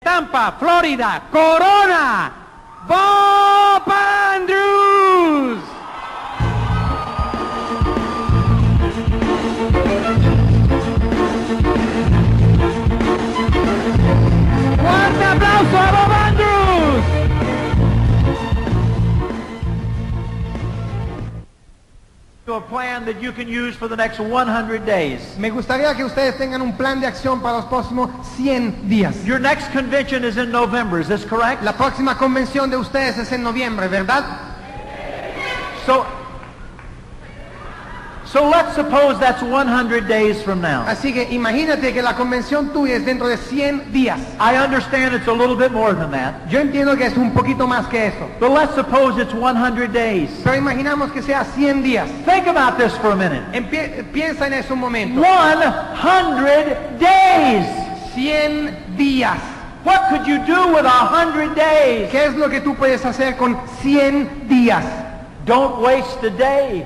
Tampa, Florida, Corona, Bob Andrews. Fuerte aplauso a Bob Me gustaría que ustedes tengan un plan de acción para los próximos 100 días. Your next convention is in November, is this correct? La próxima convención de ustedes es en noviembre, ¿verdad? So, so let's suppose that's 100 days from now. Así que imagínate que la convención tuya es dentro de 100 días. I understand it's a little bit more than that, Yo entiendo que es un poquito más que eso. but let's suppose it's 100 days. Pero imaginamos que sea 100 días. Think about this for a minute. Empie- piensa en eso un momento. 100 days! 100 días. What could you do with 100 days? ¿Qué es lo que tú puedes hacer con 100 días? Don't waste a day,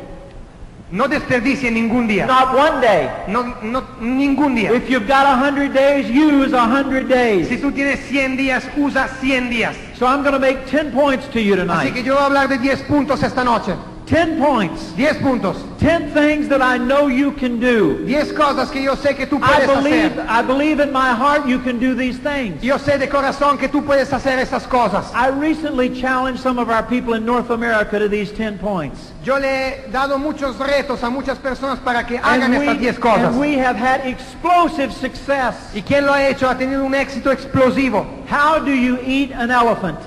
No desperdicie ningún día. not one day. No, no, ningún día. If you've got 100 days, use 100 days. Si tú tienes 100 días, usa 100 días. So I'm going to make 10 points to you Así que tonight. yo voy a hablar de 10 puntos esta noche. 10 points. 10 puntos. 10 things that I know you can do. 10 cosas que yo sé que tú I believe, hacer. I believe in my heart you can do these things. Yo sé de corazón que tú puedes hacer esas cosas. I recently challenged some of our people in North America to these 10 points. Yo le he dado muchos retos a muchas personas para que hagan And estas 10 we, cosas. and we have had explosive success. ¿Y quién lo ha hecho? Ha tenido un éxito explosivo. How do you eat an elephant?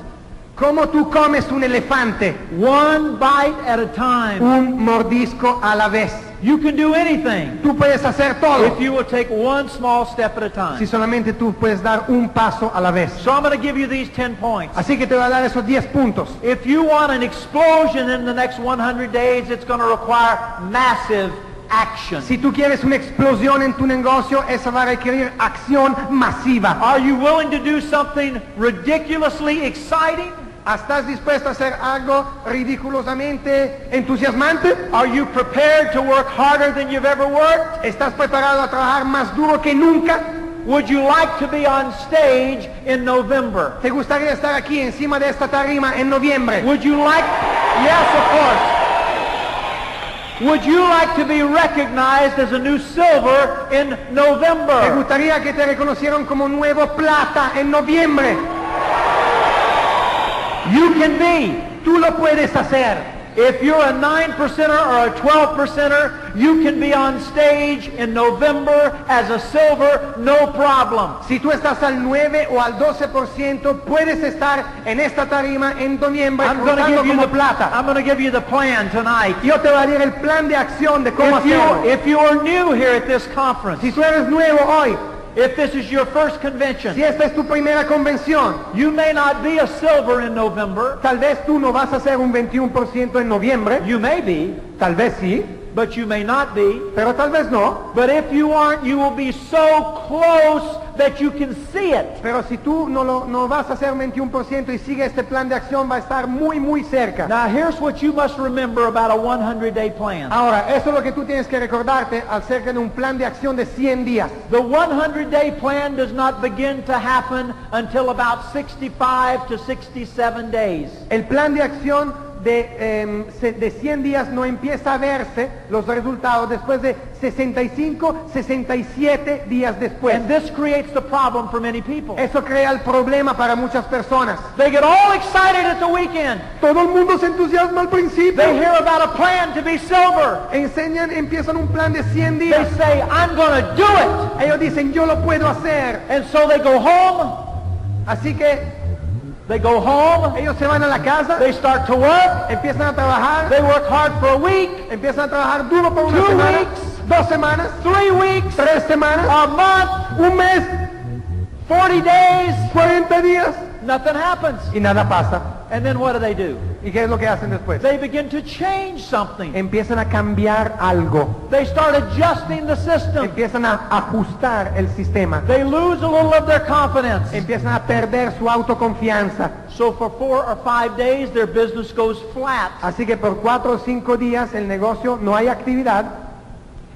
¿Cómo tú comes un elefante? One bite at a time. Un mordisco a la vez. You can do anything Tú puedes hacer todo. if you will take one small step at a time. Si solamente tú puedes dar un paso a la vez. So I'm going to give you these 10 points. Así que te voy a dar esos 10 puntos. If you want an explosion in the next 100 days, it's going to require massive action. Si tú quieres una explosión en tu negocio, esa va a requerir acción masiva. Are you willing to do something ridiculously exciting? ¿Estás dispuesto a hacer algo ridiculosamente entusiasmante? Are you prepared to work harder than you've ever worked? ¿Estás preparado a trabajar más duro que nunca? Would you like to be on stage in November? ¿Te gustaría estar aquí encima de esta tarima en noviembre? Would you like, yes, of course. Would you like to be recognized as a new silver in ¿Te November? gustaría que te reconocieran como nuevo plata en noviembre? You can be. Tú lo puedes hacer. If you're a 9 percenter or a 12 percenter, you can be on stage in November as a silver, no problem. Si tú estás al 9 o al 12%, puedes estar en esta tarima en noviembre I'm going to give you the plata. I'm going to give you the plan tonight. Yo te voy a dar el plan de acción de cómo If You, if you are new here at this conference, Si tú eres nuevo hoy, if this is your first si convention, esta es tu primera convención, you may not be a silver in November. tal vez tú no vas a hacer un 21% en noviembre, You may be, tal vez sí, but you may not be. pero tal vez no. But if you aren't, you will be so close that you can see it. Pero si tú no, lo, no vas a un 21% y sigue este plan de acción, va a estar muy, muy cerca. Now here's what you must remember about a 100-day plan. Ahora, eso es lo que tú tienes que recordarte acerca de un plan de acción de 100 días. The 100-day plan does not begin to happen until about 65 to 67 days. El plan de acción de, em, de 100 días no empieza a verse los resultados después de 65, 67 días después. And this creates the problem for many people. Eso crea el problema para muchas personas. They get all excited at the weekend. Todo el mundo se entusiasma al principio. They hear about a plan to be silver. Enseñan, empiezan un plan de 100 They días. say, I'm going to do it. Ellos dicen, yo lo puedo hacer. And so they go home. Así que They go home. ellos se van a la casa, They start to work. empiezan a trabajar, They work hard for a week, empiezan a trabajar duro por una Two semana, weeks. dos semanas, three weeks, tres semanas, a month, un mes, 40 days. 40 días. Nothing happens. y nada pasa. And then what do they do? ¿Y qué es lo que hacen después? They begin to change something. Empiezan a cambiar algo. They start adjusting the system. Empiezan a ajustar el sistema. They lose a little of their confidence. Empiezan a perder su autoconfianza. So for four or five days, their business goes flat. Así que por cuatro o cinco días el negocio no hay actividad.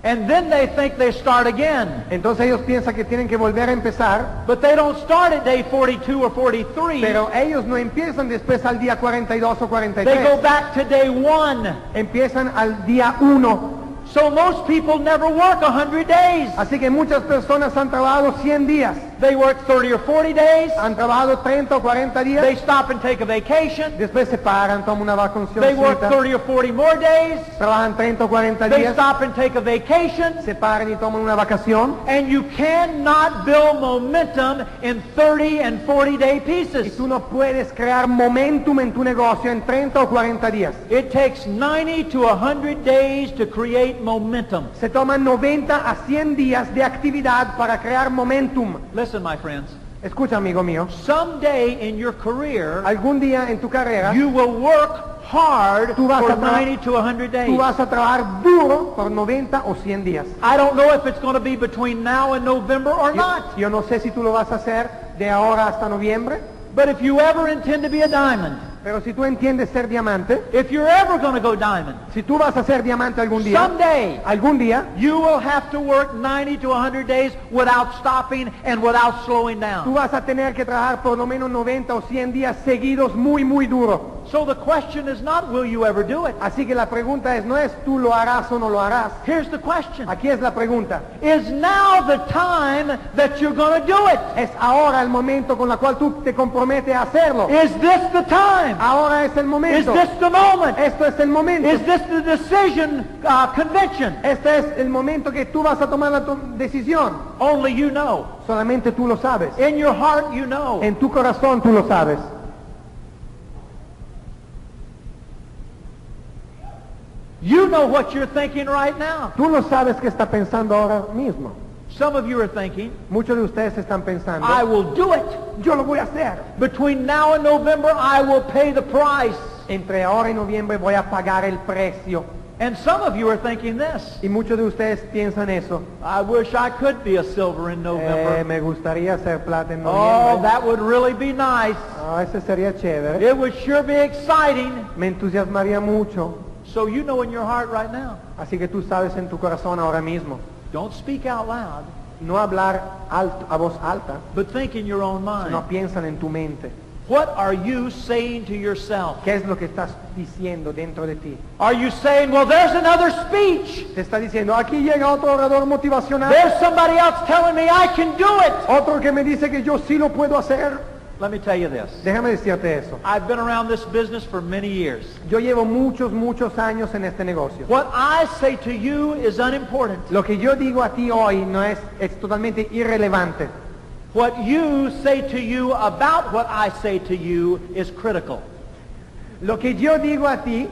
And then they think they start again. Entonces ellos piensan que tienen que volver a empezar. But they don't start at day 42 or 43. Pero ellos no empiezan después al día 42 o 43. They go back to day one. Empiezan al día 1. So most people never work 100 days. Así que muchas personas han trabajado 100 días. They work 30 or 40 days. Han trabajado 30 o 40 They días. stop and take a vacation. Después se paran, toman una They work vacación. 30 or 40 more days. Trabajan 30 o 40 They stop and take a vacation. Se paran y toman una vacación. And you cannot build momentum in 30 and 40 day Y pieces. tú no puedes crear momentum en tu negocio en 30 o 40 días. It takes 90 to 100 days to create momentum. Se toman 90 a 100 días de actividad para crear momentum. Listen, my friends. Escucha, amigo mío. Someday in your career, Algún día en tu carrera, you will work hard Tú vas for a 90 to 100 days. tú vas a trabajar duro por 90 o 100 días. I don't know if it's going to be between now and November or Yo, not. yo no sé si tú lo vas a hacer de ahora hasta noviembre, But if you ever intend to be a diamond, pero si tú entiendes ser diamante, if you're ever going to go diamond, si tú vas a ser diamante algún día, someday algún día, you will have to work 90 to 100 days without stopping and without slowing tú down. vas a tener que trabajar por lo menos 90 o 100 días seguidos muy, muy duro. So the question is not will you ever do it? Así que la pregunta es, no es tú lo harás o no lo harás. Here's the question. Aquí es la pregunta. Is now the time that you're going to do it? Es ahora el momento con la cual tú te comprometes a hacerlo. Is this the time? Ahora es el Is momento. this the moment? Esto es el momento. Is this the decision uh, convention? Este es el momento que tú vas a tomar la decisión. Only you know. Solamente tú lo sabes. In your heart you know. En tu corazón tú lo sabes. You know what you're thinking right now. Tú lo sabes que está pensando ahora mismo. Some of you are thinking, Muchos de ustedes están pensando, I will do it. yo lo voy a hacer. Between now and November, I will pay the price. Entre ahora y noviembre voy a pagar el precio. And some of you are thinking this. Y muchos de ustedes piensan eso. I wish I could be a silver in Eh, November. me gustaría ser plata en noviembre. Oh, that would really be nice. Ah, ese sería chévere. It would sure be exciting. Me entusiasmaría mucho. So you know in your heart right now. Así que tú sabes en tu corazón ahora mismo. Don't speak out loud, No hablar alto, a voz alta, but think in your own mind. no piensan en tu mente. What are you saying to yourself? ¿Qué es lo que estás diciendo dentro de ti? Are you saying, well, there's another speech. Te está diciendo, aquí llega otro orador motivacional, There's somebody else telling me I can do it. otro que me dice que yo sí lo puedo hacer. Let me tell you this. Déjame decirte eso. I've been around this business for many years. Yo llevo muchos, muchos años en este negocio. What I say to you is unimportant. Lo que yo digo a ti hoy no es, es totalmente irrelevante. What you say to you about what I say to you is critical. Lo que yo digo a ti,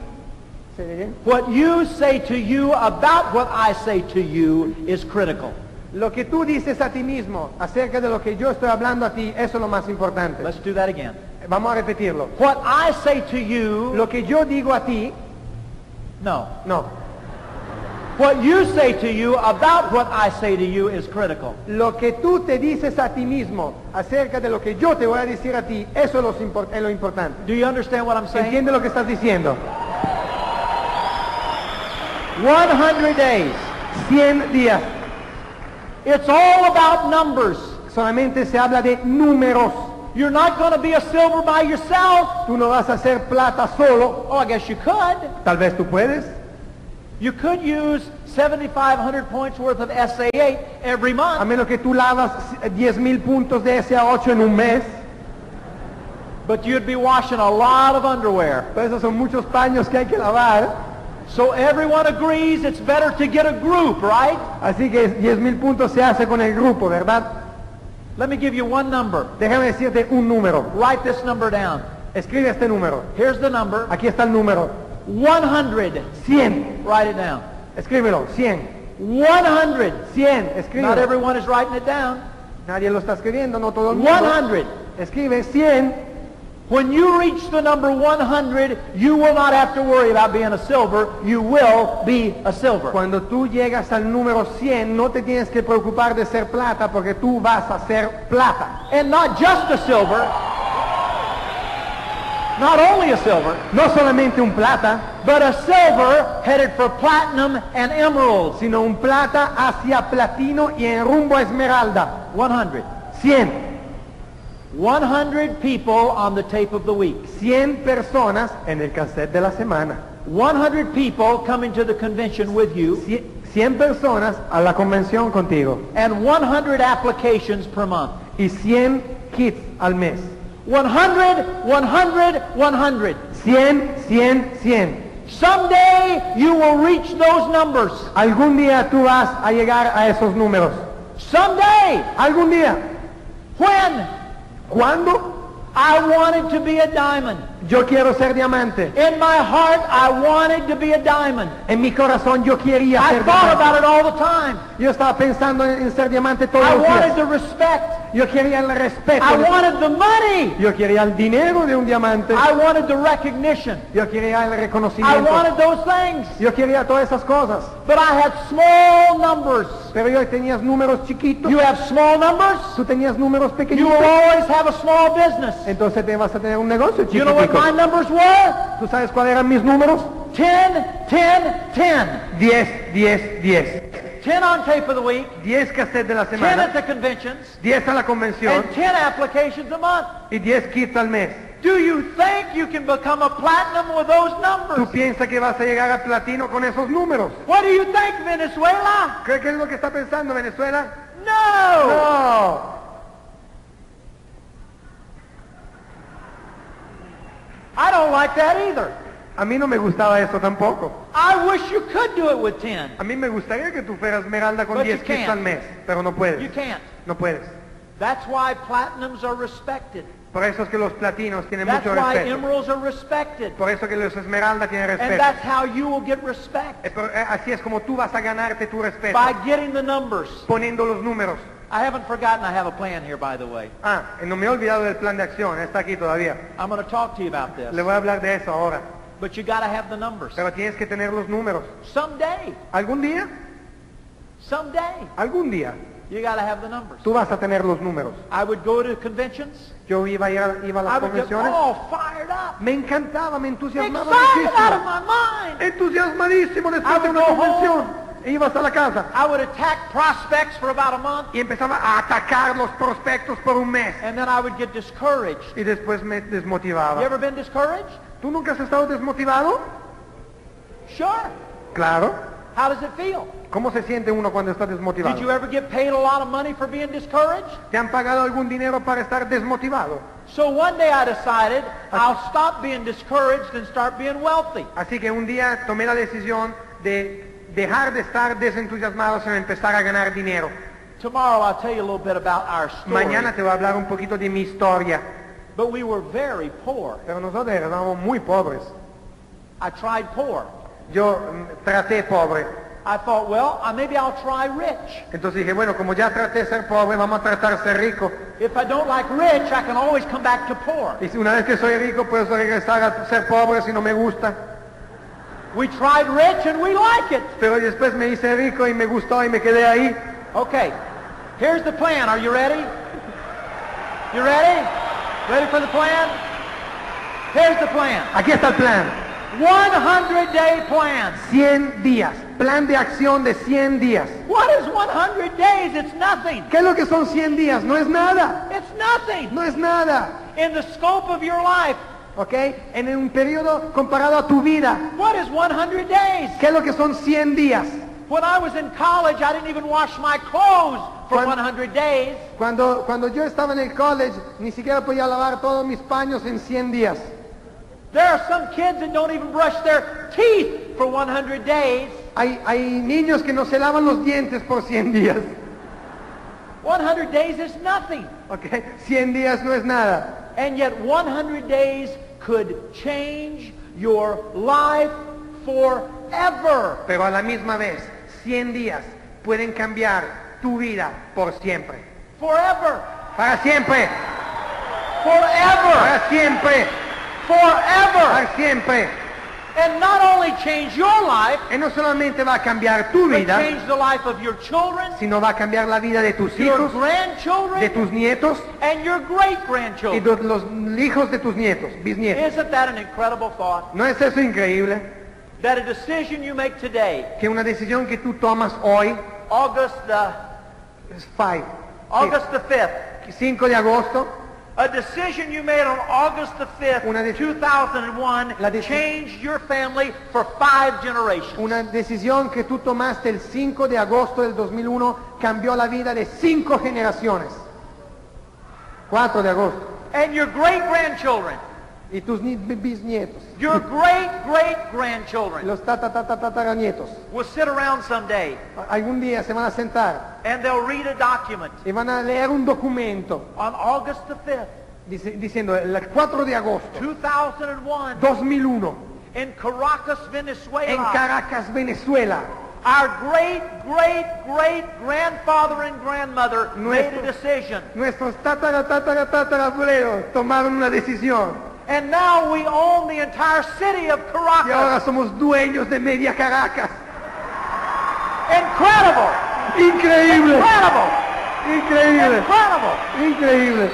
¿se oye bien? What you say to you about what I say to you is critical. Lo que tú dices a ti mismo acerca de lo que yo estoy hablando a ti, eso es lo más importante. Let's do that again. Vamos a repetirlo. What I say to you, Lo que yo digo a ti, no. no. What you say to you about what I say to you is critical. Lo que tú te dices a ti mismo acerca de lo que yo te voy a decir a ti, eso es lo, impor- es lo importante. Do you understand what I'm saying? ¿Entiendes lo que estás diciendo? 100 days. 100 días. It's all about numbers. Solamente se habla de números. You're not going to be a silver by yourself. Tú no vas a hacer plata solo. Oh, I guess you could. Tal vez tú puedes. You could use 7,500 points worth of SA8 every month. A menos que tú lavas 10 mil puntos de SA8 en un mes. But you'd be washing a lot of underwear. Pero esos son muchos paños que hay que lavar. So everyone agrees it's better to get a group, right? Así que 10 mil puntos se hace con el grupo, ¿verdad? Let me give you one number. Déjame decirte un número. Write this number down. Escribe este número. Here's the number. Aquí está el número. 100. 100. Write it down. Escríbelo. 100. 100. 100. Not Escríbelo. everyone is writing it down. Nadie lo está escribiendo, no todo el mundo. 100. Escribe 100. When you reach the number 100, you will not have to worry about being a silver. You will be a silver. Cuando tú llegas al número 100, no te tienes que preocupar de ser plata porque tú vas a ser plata. And not just a silver. Not only a silver, No solamente un plata, but a silver headed for platinum and emerald, sino un plata hacia platino y en rumbo a esmeralda. 100. 100. 100 people on the tape of the week. 100 personas en el cassette de la semana. 100 people coming to the convention with you. 100 personas a la convención contigo. And 100 applications per month. Y 100 kits al mes. 100, 100, 100. 100, 100, 100. Someday you will reach those numbers. Algún día tú vas a llegar a esos números. Someday. Algún día. When? ¿Cuándo? I wanted to be a diamond. Yo quiero ser diamante. In my heart, I wanted to be a diamond. En mi corazón yo quería I ser thought diamante. about it all the time. Yo estaba pensando en, en ser diamante todos I los wanted the respect. Yo quería el respeto. I de- wanted the money. Yo quería el dinero de un diamante. I wanted the recognition. Yo quería el I reconocimiento. wanted those things. Yo quería todas esas cosas. But I had small numbers. Pero yo tenías números chiquitos. You have small numbers, Tú tenías números you will pequeñitos. always have a small business. Entonces te vas a tener un negocio You know were? ¿Tú sabes cuáles eran mis números? 10, 10, 10. 10, 10, 10. 10 on tape of the week, 10 cassettes de la 10 semana, at the conventions, 10 a la convención and 10 applications a month. y 10 kits al mes. Do you think you can become a platinum with those ¿Tú numbers? piensas que vas a llegar a platino con esos números? What do you think, Venezuela? ¿Qué, qué es lo que está pensando Venezuela? No! No. I don't like that either. A mí no me gustaba eso tampoco. I wish you could do it with 10. A mí me gustaría que tú fueras esmeralda con But 10 you can't. al mes, pero no You puedes. can't. No puedes. That's why platinums are respected. Por eso es que los platinos tienen That's mucho why respeto. emeralds are respected. Por eso que los tienen And respeto. that's how you will get respect. Eh, eh, Así es como tú vas a ganarte tu respeto. By getting the numbers. Poniendo los números. I haven't forgotten I have a plan here, by the way. Ah, no me he olvidado del plan de acción. Está aquí todavía. I'm going to talk to you about this. Le voy a hablar de eso ahora. But you got to have the numbers. Pero tienes que tener los números. Someday, ¿Algún día? someday, ¿Algún día? you got to have the numbers. Tú vas a tener los números. I would go to conventions. Yo iba a ir a, iba a I las would get convenciones. all fired up. Me encantaba, me entusiasmaba Excited out of muchísimo. my mind. Entusiasmadísimo I después de would una go convención. Ibas a la casa I would attack prospects for about a month. y empezaba a atacar los prospectos por un mes. And then I would get discouraged. Y después me You desmotivaba. ever been discouraged? ¿Tú nunca has estado desmotivado? Sure. Claro. How does it feel? ¿Cómo se siente uno cuando está Did you desmotivado? ever get paid a lot of money for being discouraged? ¿Te han pagado algún dinero para estar desmotivado? So one day I decided I'll stop being discouraged and start being wealthy. Así que un día tomé la decisión de dejar de estar desentusiasmados en empezar a ganar dinero. Tomorrow I'll tell you a little bit about our story. Mañana te voy a hablar un poquito de mi historia. But we were very poor. Pero nosotros éramos muy pobres. I tried poor. Yo mm, traté pobre. I thought, well, uh, maybe I'll try rich. Entonces dije, bueno, como ya traté ser pobre, vamos a tratar ser rico. If I don't like rich, I can always come back to poor. Y si una vez que soy rico, puedo regresar a ser pobre si no me gusta. We tried rich and we like it. Pero después me hice rico y me gustó y me quedé ahí. Okay, here's the plan. Are you ready? You ready? Ready for the plan? Here's the plan. Aquí está el plan. 100 day plan. 100 días. Plan de acción de 100 días. What is 100 days? It's nothing. ¿Qué es lo que son 100 días? No es nada. It's nothing. No es nada. In the scope of your life, ¿Ok? En un periodo comparado a tu vida. what is 100 days? ¿Qué es lo que son 100 días? When I was in college, I didn't even wash my clothes for Cuan- 100 days. Cuando, cuando yo estaba en el college, ni siquiera podía lavar todos mis paños en 100 días. There are some kids that don't even brush their teeth for 100 days. Hay, hay niños que no se lavan los dientes por 100 días. 100 days is nothing. ¿Ok? 100 días no es nada. And yet 100 days could change your life forever. Pero a la misma vez, 100 días pueden cambiar tu vida por siempre. Forever. Para siempre. Forever. para siempre, Forever. para siempre. And not only change your life, Y no solamente va a cambiar tu but vida, change the life of your children, sino va a cambiar la vida de tus your hijos, grandchildren, de tus nietos and your great y grandchildren. de los hijos de tus nietos, bisnietos. Isn't that an incredible thought? ¿No es eso increíble? That a decision you make today, Que una decisión que tú tomas hoy August the, es 5, August the 5th, 5 de agosto, a decision you made on August the 5th, Una deci- 2001, La deci- changed your family for five generations. una decisión que tú tomaste el 5 de agosto del 2001 cambió la vida de cinco generaciones. 4 de agosto. And your great grandchildren, Y tus ni- bisnietos, your great great grandchildren los tataranietos, will sit around someday algún día se van a sentar and they'll read a document y van a leer un documento on August the 5th, dice- diciendo el 4 de agosto 2001, 2001 in Caracas, en Venezuela. Caracas, Venezuela. Our great great great grandfather and grandmother made Nuestro- a decision. Nuestros tatara, tatara, tatarabuelos tomaron una decisión And now we own the entire city of y Caracas. ahora somos dueños de media Caracas. Incredible! Increíble, Incredible! increíble, Incredible! increíble.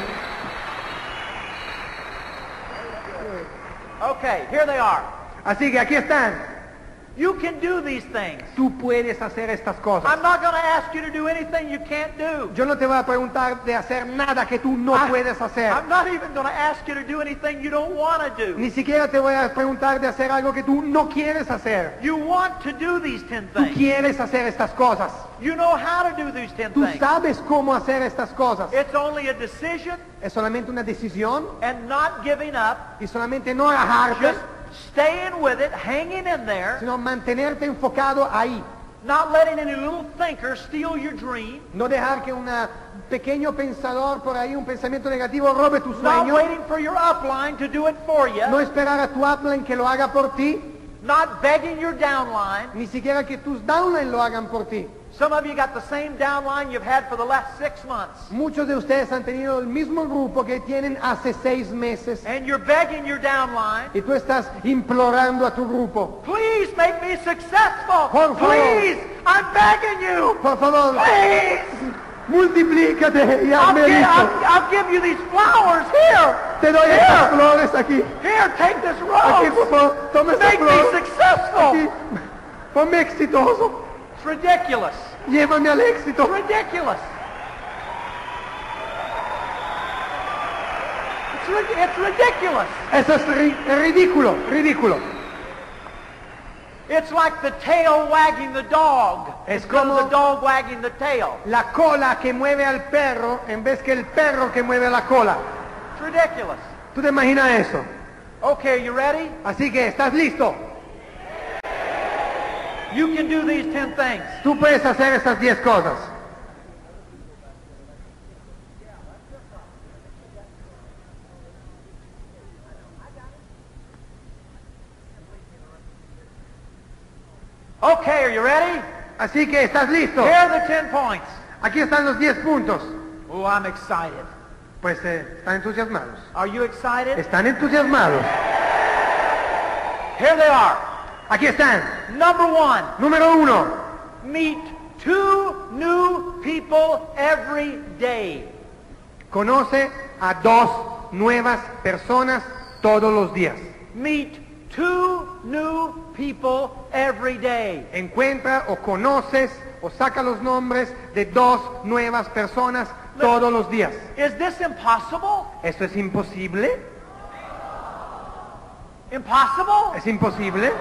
Okay, here they are. Así que aquí están. You can do these things. Tú puedes hacer estas cosas. I'm not going to ask you to do anything you can't do. Yo no te voy a preguntar de hacer nada que tú no I- puedes hacer. I'm not even going to ask you to do anything you don't want to do. Ni siquiera te voy a preguntar de hacer algo que tú no quieres hacer. You want to do these ten things. Tú quieres hacer estas cosas. You know how to do these ten Tú things. sabes cómo hacer estas cosas. It's only a decision Es solamente una decisión and not giving up, y solamente no agajarte, just staying with it, hanging in there, sino mantenerte enfocado ahí. not letting any little thinker steal your dream, No dejar que un pequeño pensador por ahí, un pensamiento negativo, robe tu not sueño. waiting for your upline to do it for you, No esperar a tu upline que lo haga por ti, not begging your downline. ni siquiera que tus downline lo hagan por ti. Some of you got the same downline you've had for the last six months. Muchos de ustedes han tenido el mismo grupo que tienen hace seis meses And you're begging your downline, y tú estás implorando a tu grupo. please make me successful. Por favor. Please, I'm begging you. Por favor, Please. multiplícate y I'll, hazme gi- rico. I'll, I'll give you these flowers. Here. Te doy estas flores aquí. Here, take this rose. Aquí, por favor, toma esta Make me successful. Aquí. Ponme exitoso. Ridiculous. Llévame al éxito. Ridiculous. It's, ri- it's ridiculous. Eso es ri- ridículo, ridículo. It's like the tail wagging the dog Es como- the dog wagging the tail. La cola que mueve al perro en vez que el perro que mueve la cola. It's ridiculous. ¿Tú te imaginas eso? Okay, you ready? Así que, ¿estás listo? You can do these ten things. Tú puedes hacer estas 10 cosas. Okay, are you ready? Así que, ¿estás listo? Here are the ten points. Aquí están los 10 puntos. Oh, I'm excited. Pues eh, están entusiasmados. Are you excited? Están entusiasmados. Here they are. Aquí están. Number one, Número uno. meet two new people every day. Conoce a dos nuevas personas todos los días. Meet two new people every day. Encuentra o conoces o saca los nombres de dos nuevas personas todos los días. Is this impossible? ¿Esto es imposible? Impossible? ¿Es imposible?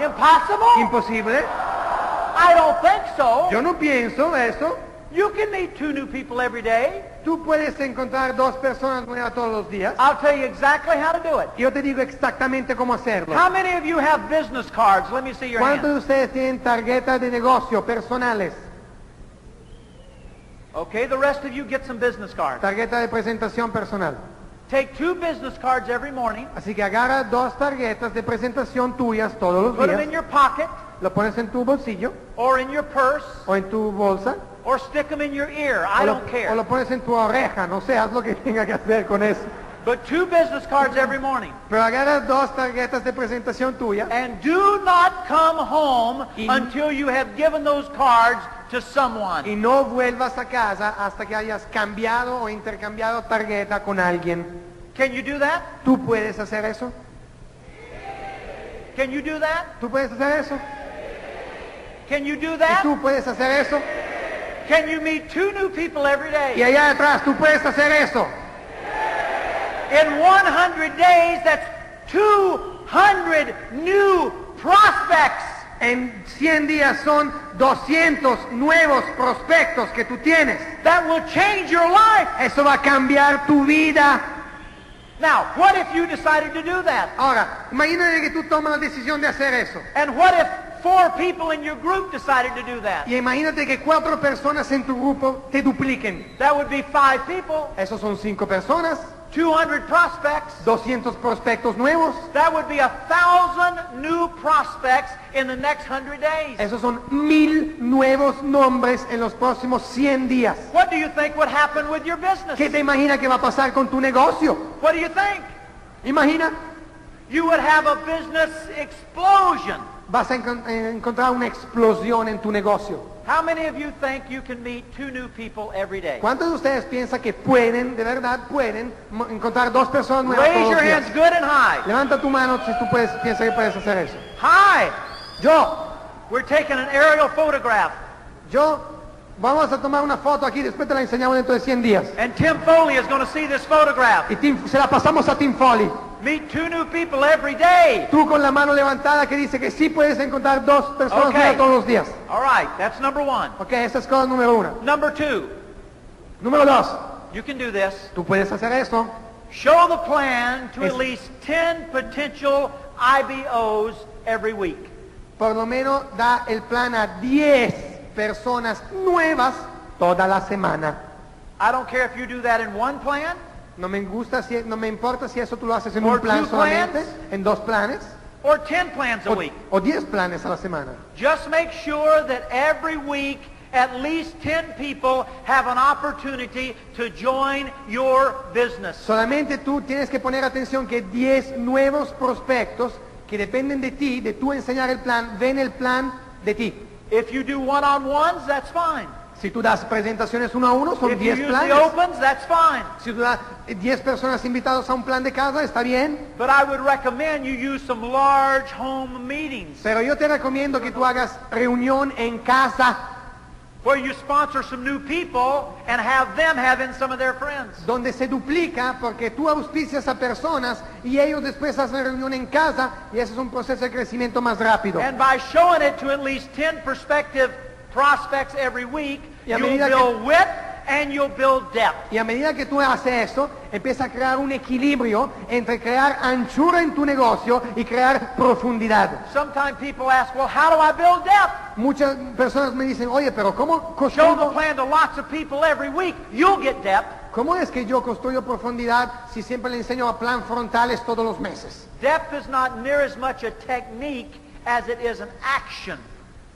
Impossible? ¿Imposible? I don't think so. Yo no pienso eso. You can meet two new people every day. Tú puedes encontrar dos personas nuevas todos los días. I'll tell you exactly how to do it. Yo te digo exactamente cómo hacerlo. How many of you have business cards? Let me see your ¿Cuántos de ustedes tienen tarjetas de negocio personales? Okay, the rest of you get some business cards. Tarjeta de presentación personal. Take two business cards every morning, Así que agarra dos tarjetas de presentación tuyas todos los put them in your pocket Lo pones en tu bolsillo or in your purse o en tu bolsa. or stick them in your ear. I o, lo, don't care. o lo pones en tu oreja. No sé, haz lo que tenga que hacer con eso. But two business cards every morning. Pero agarra dos tarjetas de presentación tuya And do not come home Y- until you have given those cards to someone. y no vuelvas a casa hasta que hayas cambiado o intercambiado tarjeta con alguien. Can you do that? ¿Tú puedes hacer eso? Can you do that? ¿Tú puedes hacer eso? Can you do ¿Y that? tú puedes hacer eso? Can you meet two new people every Y allá atrás, ¿tú puedes hacer eso? In 100 days, that's 200 new prospects. En 100 días son 200 nuevos prospectos que tú tienes. That will change your life. Eso va a cambiar tu vida. Now, what if you decided to do that? Ahora, imagínate que tú tomas la decisión de hacer eso. And what if four people in your group decided to do that? Y imagínate que cuatro personas en tu grupo te dupliquen. That would be five people, Esos son cinco personas, 200 prospects. 200 prospectos nuevos. That would be a thousand new prospects in the next hundred days. Esos son mil nuevos nombres en los próximos 100 días. What do you think would happen with your business? ¿Qué te imaginas que va a pasar con tu negocio? What do you think? Imagina, You would have a business explosion. Vas a encon- eh, encontrar una explosión en tu negocio. How many of you think you can meet two new people every day? ¿Cuántos de ustedes piensan que pueden, de verdad pueden, encontrar dos personas nuevas Raise your hands good and high. Levanta tu mano si tú puedes, piensas que puedes hacer eso. High. Yo, We're taking an aerial photograph. yo, vamos a tomar una foto aquí, después te la enseñamos dentro de 100 días. And Tim Foley is going to see this photograph. Y Tim- se la pasamos a Tim Foley. Meet two new people every day. Tú con la mano levantada que dice que sí puedes encontrar dos personas nuevas todos los días. All right, that's number one. Ok, esa es cosa número uno. Number two, Número dos, you can do this. tú puedes hacer eso. Show the plan to Es- at least 10 potential IBOs every week. Por lo menos da el plan a 10 personas nuevas toda la semana. I don't care if you do that in one plan No me gusta si, no me importa si eso tú lo haces en Or un plan two solamente, plans. en dos planes, or 10 plans a o, week. o 10 planes a la semana. Just make sure that every week at least 10 people have an opportunity to join your business. Solamente tú tienes que poner atención que 10 nuevos prospectos que dependen de ti, de tú enseñar el plan, ven el plan de ti. If you do one-on-ones, that's fine. Si tú das presentaciones uno a uno, son If you 10 use planes. the opens, that's fine. Si tú das eh, 10 personas invitadas a un plan de casa, está bien. But I would recommend you use some large home meetings Pero yo te recomiendo que tú hagas reunión en casa where you sponsor some new people and have them have in some of their friends. donde se duplica porque tú auspicias a personas y ellos después hacen reunión en casa y ese es un proceso de crecimiento más rápido. And by showing it to at least 10 prospective prospects every week, Y a you'll medida que- build width and you'll build depth. Y a medida que tú haces eso, empieza a crear un equilibrio entre crear anchura en tu negocio y crear profundidad. Sometimes people ask, well, how do I build depth? Muchas personas me dicen, oye, pero ¿cómo Show the construyo? plan to lots of people every week. You'll get depth. ¿Cómo es que yo construyo profundidad si siempre le enseño a plan frontales todos los meses? Depth is not near as much a technique as it is an action.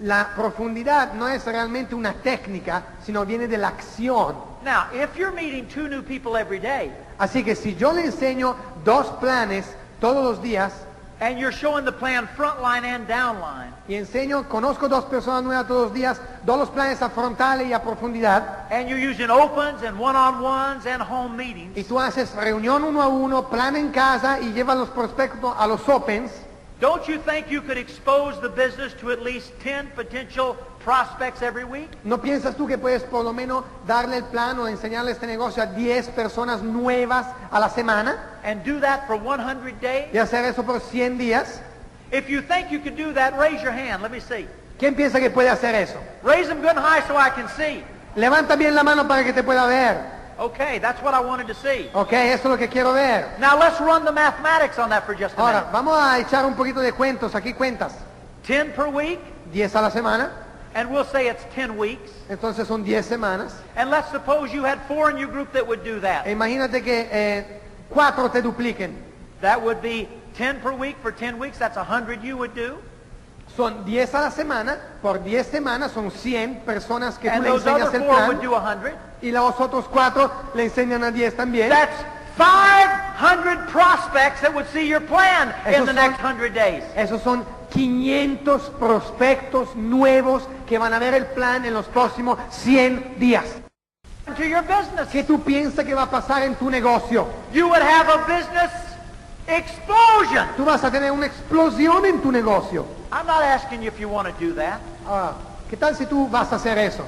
La profundidad no es realmente una técnica, sino viene de la acción. Now, if you're meeting two new people every day Así que si yo le enseño dos planes todos los días and you're showing the plan front line and downline, y enseño, conozco dos personas nuevas todos los días, dos los planes a frontales y a profundidad, and you're using opens and one-on-ones and home meetings, y tú haces reunión uno a uno, plan en casa y llevas los prospectos a los opens, don't you think you could expose the business to at least 10 potential prospects every week? ¿no piensas tú que puedes por lo menos darle el plan o enseñarle este negocio a 10 personas nuevas a la semana And do that for 100 days? y hacer eso por 100 días? If you think you could do that, raise your hand. Let me see. ¿Quién piensa que puede hacer eso? Raise them good and high so I can see. Levanta bien la mano para que te pueda ver. Okay, that's what I wanted to see. Ok, eso es lo que quiero ver. Now let's run the mathematics on that for just a Ahora, minute. vamos a echar un poquito de cuentos. Aquí cuentas. 10 per week, 10 a la semana. and we'll say it's 10 weeks. Entonces son 10 semanas. And let's suppose you had four in your group that would do that. E imagínate que eh, cuatro te dupliquen. That would be 10 per week for 10 weeks. That's 100 you would do. Son 10 a la semana. Por 10 semanas son 100 personas que tú And le those enseñas other el four would plan. do 100. Y los otros cuatro le enseñan a 10 también. That's 500 prospects that would see your plan in Esos the son- next 100 days. Esos son 500 prospectos nuevos que van a ver el plan en los próximos 100 días. To your business. ¿Qué tú piensas que va a pasar en tu negocio? You would have a business explosion. Tú vas a tener una explosión en tu negocio. I'm not asking you if you want to do that. Ahora, ¿qué tal si tú vas a hacer eso?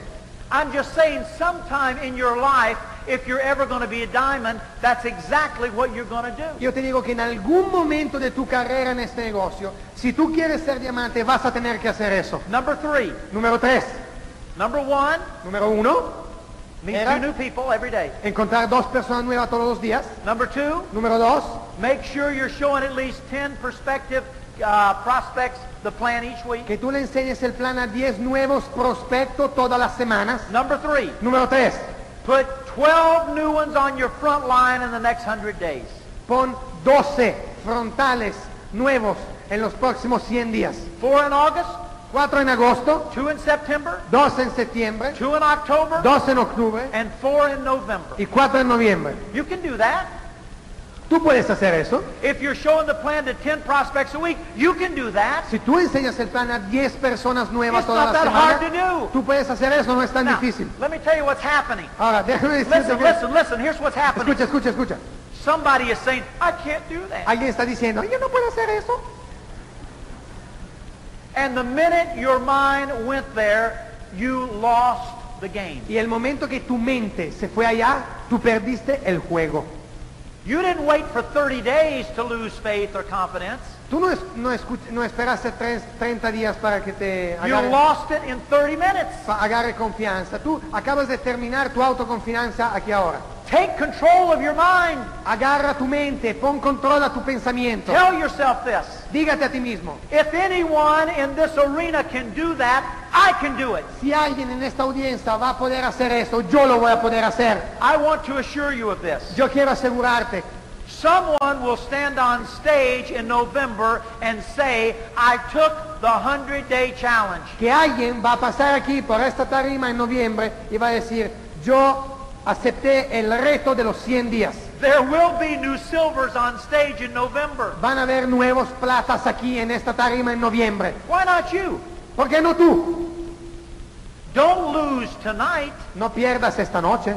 I'm just saying sometime in your life, if you're ever going to be a diamond, that's exactly what you're going to do. Yo te digo que en algún momento de tu carrera en este negocio, si tú quieres ser diamante, vas a tener que hacer eso. Number three. Número tres. Number one, Número uno, meet two new people every day. encontrar dos personas nuevas todos los días. Number two, Número dos, make sure you're showing at least 10 prospective uh, prospects the plan each week. que tú le enseñes el plan a 10 nuevos prospectos todas las semanas. Number three, Número tres, put 12 new ones on your front line in the next 100 days. pon 12 frontales nuevos en los próximos 100 días. Four in August, 4 en agosto, two in September, 2 en septiembre, two in October, 2 en octubre and four in November. y 4 en noviembre. You can do that. Tú puedes hacer eso. If you're showing the plan to 10 prospects a week, you can do that. Si tú enseñas el plan a 10 personas nuevas It's todas not that hard to do. tú puedes hacer eso, no es tan Now, difícil. let me tell you what's happening. Ahora, déjame decirte Listen, que... listen, listen. Here's what's happening. Escucha, escucha, escucha. Somebody is saying, I can't do that. Alguien está diciendo, yo no puedo hacer eso. And the minute your mind went there, you lost the game. Y el momento que tu mente se fue allá, tú perdiste el juego. You didn't wait for 30 days to lose faith or confidence. Tú no, es- no, escu- no esperaste tres- 30 días para que te You agarre, lost it in 30 minutes. agarre confianza. Tú acabas de terminar tu autoconfianza aquí ahora. Take control of your mind. Agarra tu mente, pon control a tu pensamiento. Tell yourself this. Dígate a ti mismo, If anyone in this arena can do that, I can do it. si alguien en esta audiencia va a poder hacer eso, yo lo voy a poder hacer. I want to assure you of this. Yo quiero asegurarte, Someone will stand on stage in November and say, I took the 100-day challenge. que alguien va a pasar aquí por esta tarima en noviembre y va a decir, yo acepté el reto de los 100 días. There will be new silvers on stage in November. Van a haber nuevos platas aquí en esta tarima en noviembre. Why not you? ¿Por qué no tú? Don't lose tonight. No pierdas esta noche.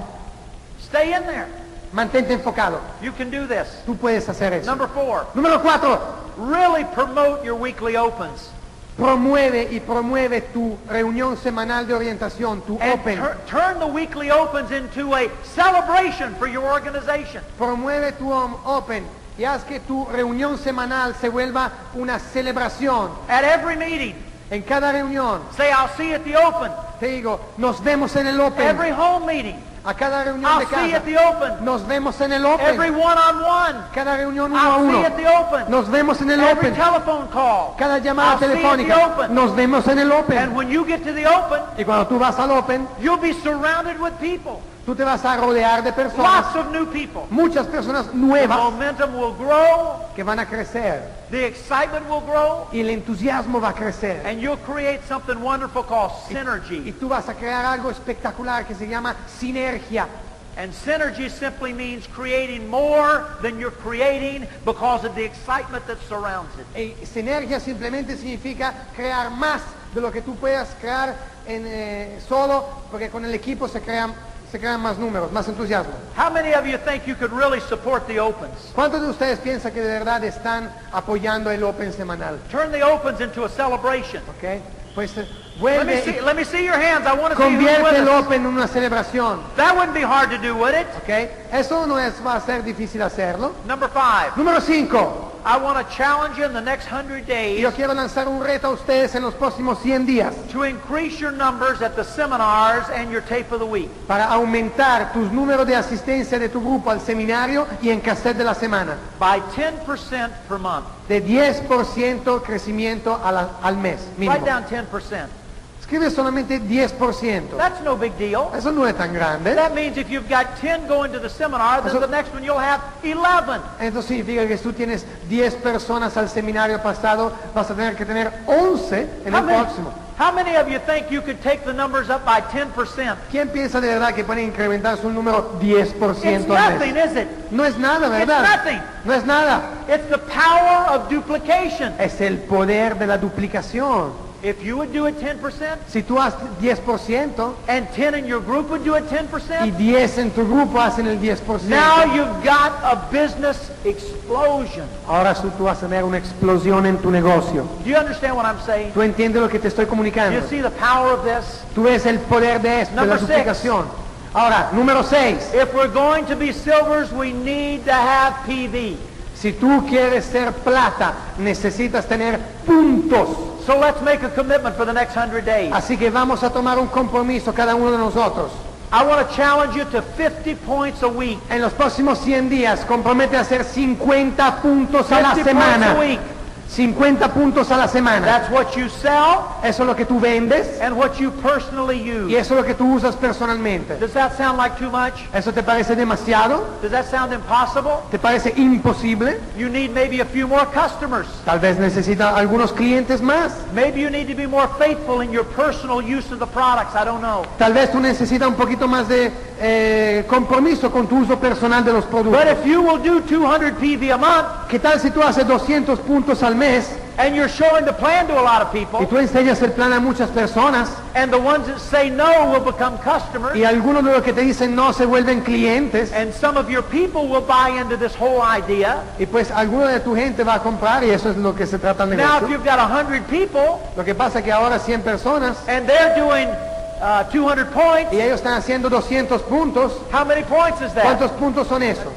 Stay in there. Mantente enfocado. You can do this. Tú puedes hacer eso. Number four, Número cuatro, really promote your weekly opens. Promueve y promueve tu reunión semanal de orientación, tu And Open. tur- turn the weekly opens into a celebration for your organization. Promueve tu Open y haz que tu reunión semanal se vuelva una celebración. At every meeting, En cada reunión, say, I'll see you at the open. te digo, nos vemos en el Open. Every home meeting, A cada reunión I'll de see you casa, at the open. nos vemos en el Every one-on-one, Cada reunión uno a I'll see uno, you at the open. nos vemos en el Every Open. telephone call, Cada llamada I'll see at the telefónica, open. nos vemos en el And Open. when you get to the open, Y cuando tú vas al Open, you'll be surrounded with people. Tú te vas a rodear de personas, Lots of new people. muchas personas The nuevas momentum will grow, que van a crecer the excitement will grow, y el entusiasmo va a crecer. and you'll create something wonderful called Y synergy. tú vas a crear algo espectacular que se llama sinergia. And synergy simply means creating more than you're creating because of the excitement that surrounds it. Y sinergia simplemente significa crear más de lo que tú puedas crear en, eh, solo, porque con el equipo se crean, se crean más números, más entusiasmo. How many of you think you could really support the opens? ¿Cuántos de ustedes piensan que de verdad están apoyando el Open semanal? Turn the opens into a celebration. ¿Ok? Pues eh, Let me see, let me see your hands. I want to see convierte el with us. Open en una celebración. That wouldn't be hard to do, would it? ¿Ok? Eso no es, va a ser difícil hacerlo. Number five, Número 5. I want to challenge you in the next hundred Y days yo quiero lanzar un reto a ustedes en los próximos 100 días to increase your numbers at the seminars and your tape of the week. para aumentar tus números de asistencia de tu grupo al seminario y en cassette de la semana. by 10% per month. De 10% crecimiento a la- al mes mínimo. Write down 10%. Escribe solamente 10%. That's no big deal. Eso no es tan grande. That means if you've got 10 going to the seminar, then Eso- the next one you'll have 11. Esto significa que si tú tienes 10 personas al seminario pasado, vas a tener que tener 11 en How el many, próximo. How many of you think you could take the numbers up by 10%? ¿Quién piensa de verdad que puede incrementar su número 10% It's nothing, is it? No es nada, ¿verdad? nothing. No es nada. It's the power of duplication. Es el poder de la duplicación. If you would do it 10% Si tú haces 10% and 10 in your group would do it y 10%, 10 en tu grupo hacen el 10%, now you've got a business explosion. ahora tú, vas a tener una explosión en tu negocio. Do you understand what I'm saying? ¿Tú entiendes lo que te estoy Do comunicando? you see the power of this? Tú ves el poder de esto, de la Number six. duplicación. Ahora, número 6. If we're going to be silvers, we need to have PV. Si tú quieres ser plata, necesitas tener puntos. So let's make a commitment for the next 100 days. Así que vamos a tomar un compromiso cada uno de nosotros. I want to challenge you to 50 points a week. En los próximos 100 días, compromete a hacer 50 puntos a la 50 points semana. a week. 50 puntos a la semana. That's what you sell Eso es lo que tú vendes and what you personally y use. eso es lo que tú usas personalmente. Does that sound like too much? ¿Eso te parece demasiado? Does that sound impossible? ¿Te parece imposible? You need maybe a few more customers. Tal vez necesita algunos clientes más. Maybe you need to be more faithful in your personal use of the products. I don't know. Tal vez tú necesitas un poquito más de eh, compromiso con tu uso personal de los productos. But if you will do 200 PV a month ¿Qué tal si tú haces 200 puntos al mes and you're showing the plan to a lot of y people tú enseñas el plan a muchas personas and the ones that say no will become customers y algunos de los que te dicen no se vuelven clientes and some of your people will buy into this whole idea. y pues alguno de tu gente va a comprar y eso es lo que se trata en Now if negocio. you've got 100 people Lo que pasa es que ahora 100 personas and they're doing uh, 200 points, y ellos están haciendo 200 puntos. how many points is that? ¿Cuántos puntos son eso?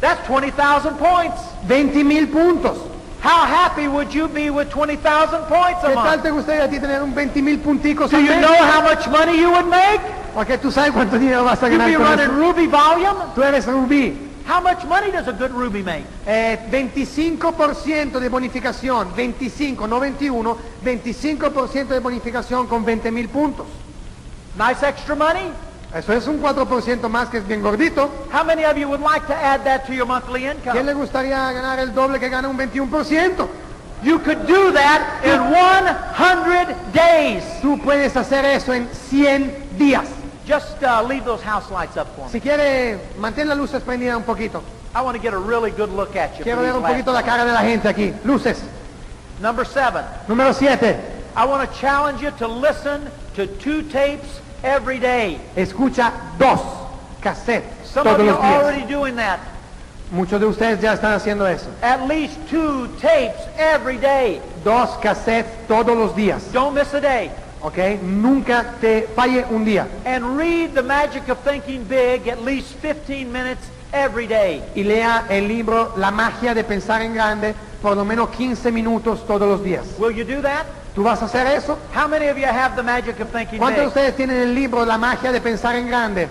That's 20,000 points. 20 mil puntos. How happy would you be with 20,000 points a ¿Qué tal month? te gustaría a ti tener un 20 mil punticos Do al you mes? know how much money you would make? Porque tú sabes cuánto dinero vas a You'd ganar be con running eso. Ruby volume. Tú eres Rubí. How much money does a good Ruby make? Eh, 25% de bonificación, 25, no 21, 25% de bonificación con 20 mil puntos. Nice extra money. Eso es un 4% más que es bien gordito. How many of you would like to add that to your monthly ¿Quién income? le gustaría ganar el doble que gana un 21%? You could do that in 100 days. Tú puedes hacer eso en 100 días. Just uh, leave those house lights up for me. Si quiere, mantén las luces prendidas un poquito. I want to get a really good look at you. for Quiero ver these un last poquito la cara de la gente aquí. Luces. Number seven. Número 7. I want to challenge you to listen to two tapes every day. Escucha dos cassettes Some of todos you los are días. already doing that. Muchos de ustedes ya están haciendo eso. At least two tapes every day. Dos cassettes todos los días. Don't miss a day. ¿Ok? Nunca te falle un día. And read The Magic of Thinking Big at least 15 minutes every day. Y lea el libro La magia de pensar en grande por lo menos 15 minutos todos los días. Will you do that? ¿Tú vas a hacer eso? How many of you have The Magic of Thinking ¿Cuántos de Big? ustedes tienen el libro La magia de pensar en grande?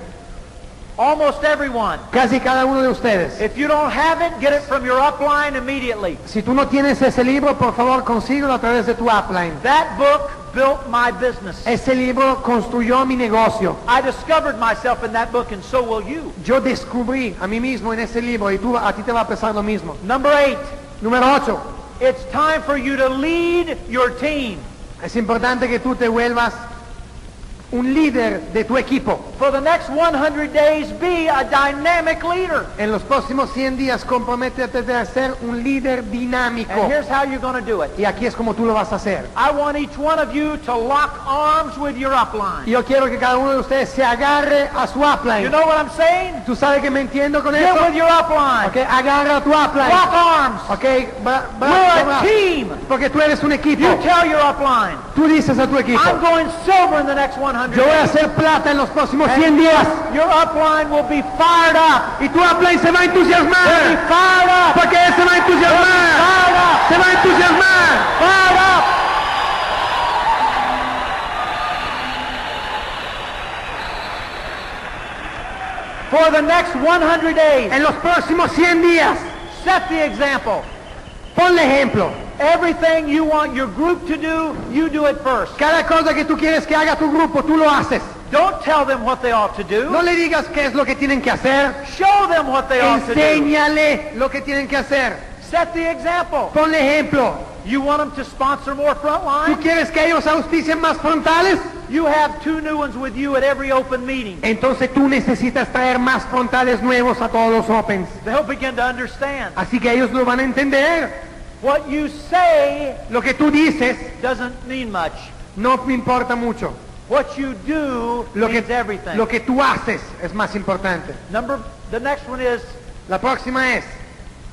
Almost everyone. Casi cada uno de ustedes. If you don't have it, get it from your upline immediately. Si tú no tienes ese libro, por favor, consíguelo a través de tu upline. That book built my business. Ese libro construyó mi negocio. I discovered myself in that book and so will you. Yo descubrí a mí mismo en ese libro y tú, a ti te va a pesar lo mismo. Number eight, Número 8. It's time for you to lead your team. Es importante que tú te vuelvas un líder de tu equipo. For the next 100 days, be a dynamic leader. En los próximos 100 días comprométete de ser un líder dinámico. And here's how you're going to do it. Y aquí es como tú lo vas a hacer. I want each one of you to lock arms with your upline. Yo quiero que cada uno de ustedes se agarre a su You upline. know what I'm saying? ¿Tú sabes que me entiendo con Get eso? with your upline. Ok, agarra a tu upline. Lock arms. Ok, bra- bra- We're a team. Porque tú eres un equipo. You tell your upline, Tú dices a tu equipo, I'm going silver in the next 100 yo voy a hacer plata en los próximos 100 días. Your upline will be fired up. Y tu upline se va a They'll be entusiasmar. fired up. Porque él se va a entusiasmar. Fired up. Se va a entusiasmar. Fired up. For the next 100 days, En los próximos 100 días, set the example. ponle ejemplo. Everything you want your group to do, you do it first. Cada cosa que tú quieres que haga tu grupo, tú lo haces. Don't tell them what they ought to do. No le digas qué es lo que tienen que hacer. Show them what they ought to do. Enséñale lo que tienen que hacer. Set the example. Ponle ejemplo. You want them to sponsor more ¿Tú quieres que ellos auspicien más frontales? You have two new ones with you at every open meeting. Entonces tú necesitas traer más frontales nuevos a todos los Opens. They'll begin to understand. Así que ellos lo van a entender. What you say Lo que tú dices doesn't mean much. no me importa mucho. What you do Lo que, means everything. lo que tú haces es más importante. Number, the next one is La próxima es,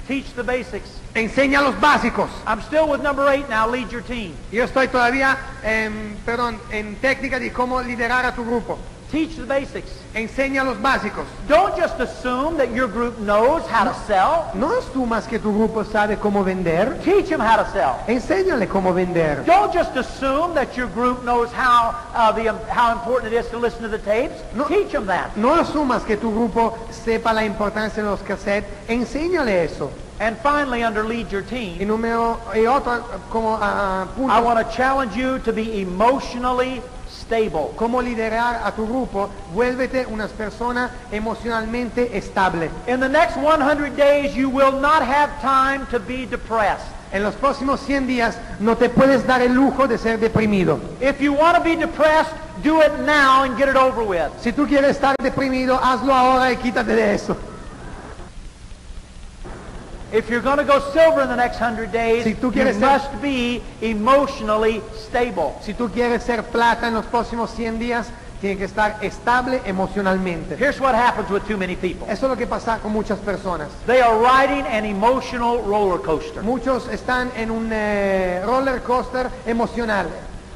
teach the basics. enseña los básicos. I'm still with number eight now, lead your team. Yo estoy todavía, en, perdón, en técnica de cómo liderar a tu grupo. Teach the basics. Enseña los básicos. Don't just assume that your group knows how to sell. No asumas que tu grupo sabe cómo vender. Teach them how to sell. Enséñale cómo vender. Don't just assume that your group knows how uh, the um, how important it is to listen to the tapes. No. Teach them that. No asumas que tu grupo sepa la importancia de los cassettes. Enséñale eso. And finally, under lead your Y team, número, y otro, como punto, I want to challenge you to be emotionally stable. cómo liderar a tu grupo, vuélvete una persona emocionalmente estable. In the next 100 days, you will not have time to be depressed. En los próximos 100 días no te puedes dar el lujo de ser deprimido. If you want to be depressed, do it now and get it over with. Si tú quieres estar deprimido, hazlo ahora y quítate de eso. If you're going to go silver in the next 100 days, Si tú you quieres ser- must be emotionally stable. Si tú quieres ser plata en los próximos 100 días, tienes que estar estable emocionalmente. Here's what happens with too many people. Eso es lo que pasa con muchas personas. They are riding an emotional roller coaster. Muchos están en un eh, roller coaster emocional.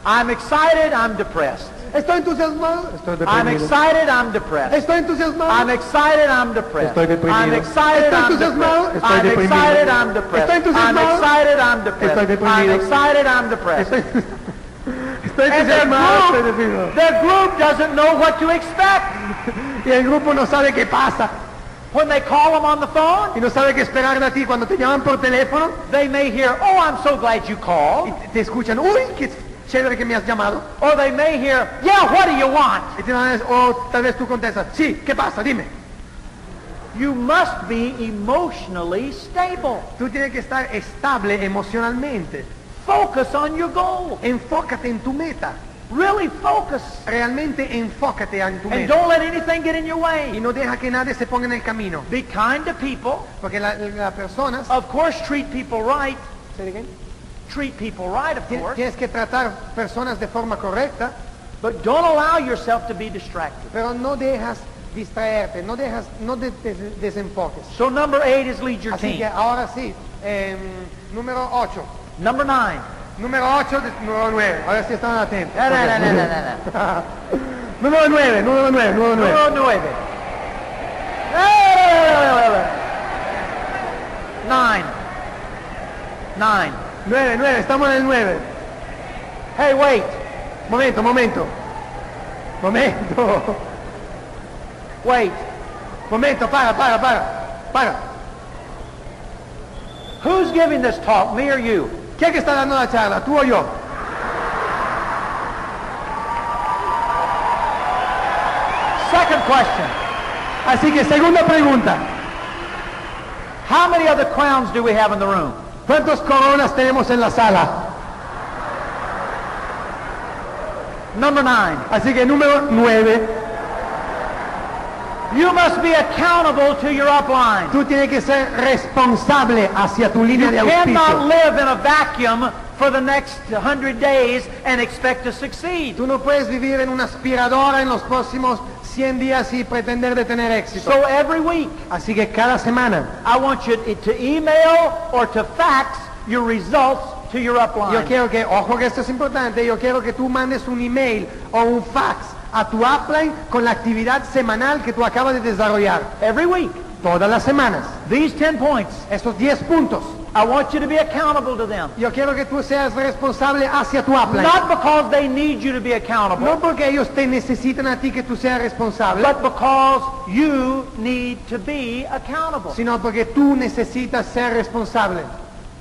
I'm excited, I'm depressed. Estoy entusiasmado, estoy I'm excited, I'm depressed. Estoy entusiasmado, I'm excited, I'm depressed. Estoy deprimido. I'm excited, Estoy I'm entusiasmado, depressed. estoy I'm excited, I'm depressed. Estoy I'm excited, I'm depressed. estoy deprimido. I'm excited, I'm depressed. estoy, estoy And their entusiasmado, estoy group, deprimido. their group doesn't know what to expect. Y el grupo no sabe qué pasa. When they call them on the phone, Y no sabe qué esperar de ti. Cuando te llaman por teléfono they may hear, oh, I'm so glad you called. te- te escuchan, uy, qué chévere que me has llamado. Or they may hear, yeah, what do you want? Y a decir, o tal vez tú contestas, sí, ¿qué pasa? Dime. You must be emotionally stable. Tú tienes que estar estable emocionalmente. Focus on your goal. Enfócate en tu meta. Really focus. Realmente enfócate en tu And meta. don't let anything get in your Y way. no deja que nadie se ponga en el camino. Be kind to people. Porque la- las personas... Of course, treat people right. ¿Say it again? Treat people right, of course. Tienes que tratar personas de forma correcta, But don't allow yourself to be distracted. pero no dejas distraerte, no dejas, no te des- desenfoques. So number eight is lead your Así que ahora sí, em, número 8. Number nine. Número 8, número 9. Ahora sí están atentos. No, no, no, no, no, no. número 9, número 9, número 9. Número nueve. Nine. Nine. 9, 9, estamos en el 9. Hey, wait. Momento, momento. Momento. Wait. Momento, para, para, para. Para. Who's giving this talk, me or you? ¿Quién que está dando la charla, tú o yo? Second question. Así que segunda pregunta. How many other crowns do we have in the room? ¿Cuántos coronas tenemos en la sala? Number nine. Así que número 9, You must be accountable to your upline. tú tienes que ser responsable hacia tu You línea de cannot auspicio. live in a vacuum for the next hundred days and expect to succeed. Tú no puedes vivir en una aspiradora en los próximos 100 días y pretender de tener éxito. So every week, Así que cada semana I want you to email or to fax your results to your yo upline. quiero que, ojo que esto es importante, yo quiero que tú mandes un email o un fax a tu upline con la actividad semanal que tú acabas de desarrollar. Every week. Todas las semanas. These 10 points, Estos 10 puntos. I want you to be accountable to them. Yo quiero que tú seas responsable hacia tu upline. Not because they need you to be No accountable, porque ellos te necesitan a ti que tú seas responsable, but because you need to be accountable. sino porque tú necesitas ser responsable.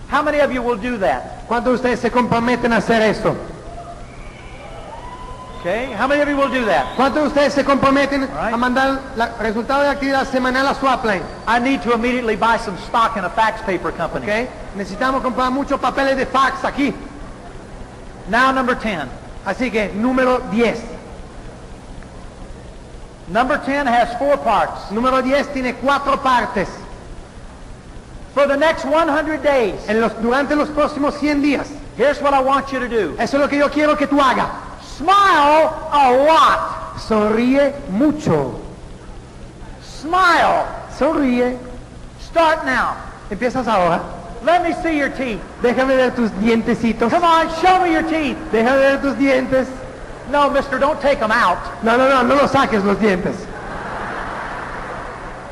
How many of you will do that? ¿Cuántos de ustedes se comprometen a hacer esto? Okay? How many of you will do that? ¿Cuántos de ustedes se comprometen a mandar el resultado de actividad semanal a su upline? I need to immediately buy some stock in a fax paper company. Necesitamos comprar muchos papeles de fax aquí. Now number 10. Así que, número 10. Number 10 has four parts. Número 10 tiene cuatro partes. For the next 100 days, En los, durante los próximos 100 días. here's what I want you to do. Eso es lo que yo quiero que tú hagas. Smile a lot. Sonríe mucho. Smile. Sonríe. Start now. Empiezas ahora. Let me see your teeth. Déjame ver tus dientecitos. Come on, show me your teeth. Déjame ver tus dientes. No, mister, don't take them out. No, no, no, no los saques los dientes.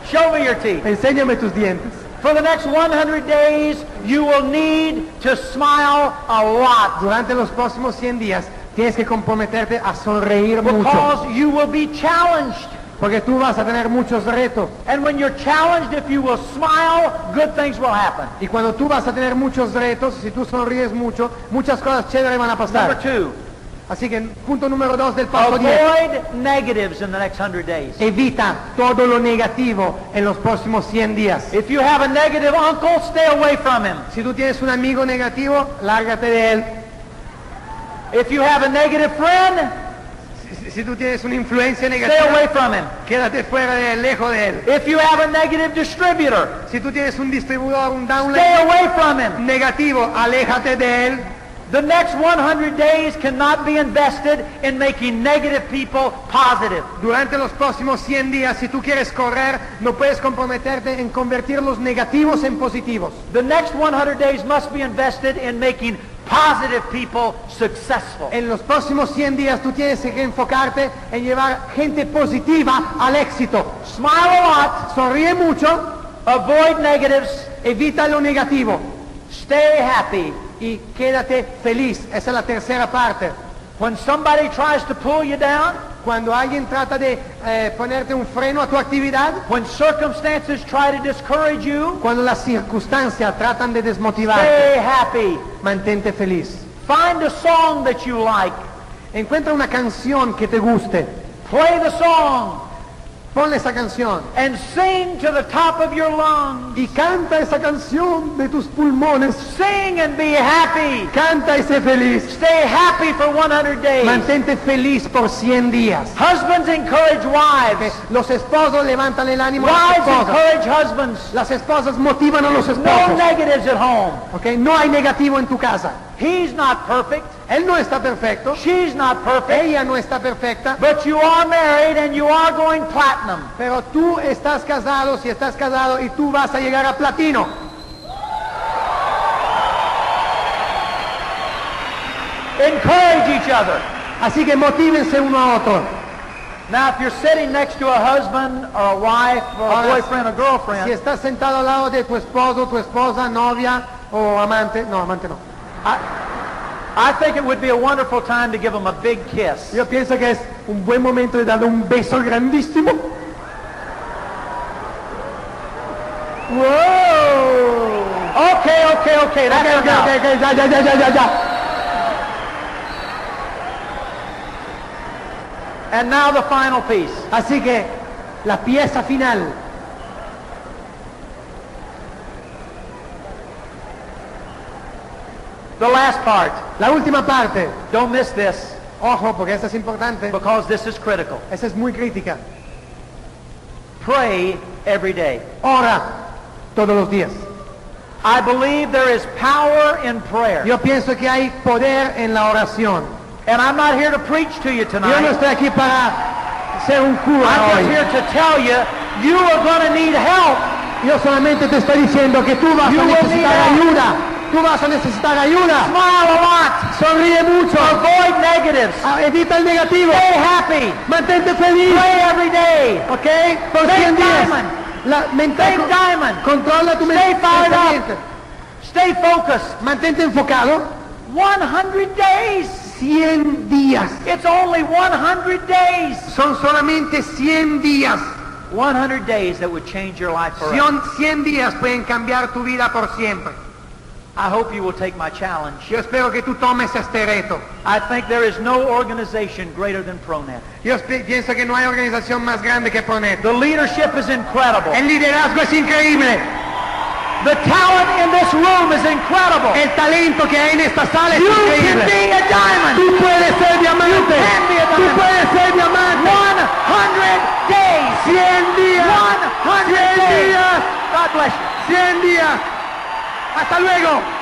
Show me your teeth. Enséñame tus dientes. For the next 100 days, you will need to smile a lot Durante los próximos 100 días tienes que comprometerte a sonreír mucho. because you will be challenged. Porque tú vas a tener muchos retos. And when you're challenged, if you will smile, good things will happen. Y cuando tú vas a tener muchos retos, si tú sonríes mucho, muchas cosas chéveres van a Number pasar. two, Así que punto número dos del paso 10. avoid negatives in the next 100 days. Evita todo lo negativo en los próximos 100 días. If you have a negative uncle, stay away from him. Si tú tienes un amigo negativo, lárgate de él. If you have a negative friend, Si, si tú tienes una influencia stay negativa, away from him. quédate fuera de él, lejos de él. If you have a negative distributor, Si tú tienes un distribuidor, un stay downline away from him. negativo, aléjate de él. The next 100 days cannot be invested in making negative people positive. Durante los próximos 100 días, si tú quieres correr, no puedes comprometerte en convertir los negativos en positivos. The next 100 days must be invested in making positive people successful. En los próximos 100 días tú tienes que enfocarte en llevar gente positiva al éxito. Smile a Sonríe mucho, lot, avoid negatives, evita lo negativo stay happy. y quédate feliz. Esa es la tercera parte. When somebody tries to pull you down, Cuando alguien trata de eh, ponerte un freno a tu actividad, when circumstances try to discourage you, cuando las circunstancias tratan de desmotivarte, stay happy. mantente feliz. Find a song that you like. Encuentra una canción que te guste. Play the song Ponle esa canción and sing to the top of your lungs. y canta esa canción de tus pulmones. Sing and be happy. Canta y sé feliz. Stay happy for 100 days. Mantente feliz por 100 días. Husbands encourage wives. Los esposos levantan el ánimo a Wives esposas. encourage husbands. Las esposas motivan a los No esposos. negatives at home. ¿ok? No hay negativo en tu casa. He's not perfect. Él no está perfecto. She's not perfect. Ella no está perfecta. But you are married and you are going platinum. Pero tú estás casado, si estás casado, y tú vas a llegar a platino. Encourage each other. Así que motívense uno a otro. Now, if you're sitting next to a husband or a wife or a Ahora, boyfriend or girlfriend, Si estás sentado al lado de tu esposo, tu esposa, novia o amante, no, amante no. I think it would be a wonderful time to give them a big kiss. Yo pienso que es un buen momento de darle un beso grandísimo. ¡Wow! Okay, okay, okay. That's Ok, ok, enough. ok, ok, ya, ya, ya, ya, ya, ya. And now the final piece. Así que la pieza final. The last part. La última parte. Don't miss this Ojo, porque esa es importante. because this is critical. Esa es muy crítica. Pray every day. Ora todos los días. I believe there is power in prayer. Yo pienso que hay poder en la oración. And I'm not here to preach to you tonight. Yo no estoy aquí para ser un cura I'm just here to tell you, you are going to need help. Yo solamente te estoy diciendo que tú vas You a necesitar ayuda. Tú vas a necesitar ayuda. Smile a lot. Sonríe mucho. Avoid negatives. Ah, Evita el negativo. Stay happy. Mantente feliz. Pray every day. ¿Ok? Por Stay 100 días. diamond. La Stay diamond. Controla tu Stay pensamiento. Stay focused. Mantente enfocado. 100 days. 100 días. It's only 100 days. Son solamente 100 días. 100 days that would change your life forever. 100 100 días pueden cambiar tu vida por siempre. I hope you will take my challenge. Yo espero que tú tomes este reto. I think there is no organization greater than ProNet. Yo pi- pienso que no hay organización más grande que Pronet. The leadership is incredible. El liderazgo es increíble. The talent in this room is incredible. El talento que hay en esta sala es You can be a diamond. Tú puedes ser diamante. can be a Tú diamond. puedes ser diamante. 100 days. 100 días. 100 100 days. días. God bless you. 100 días. Hasta luego.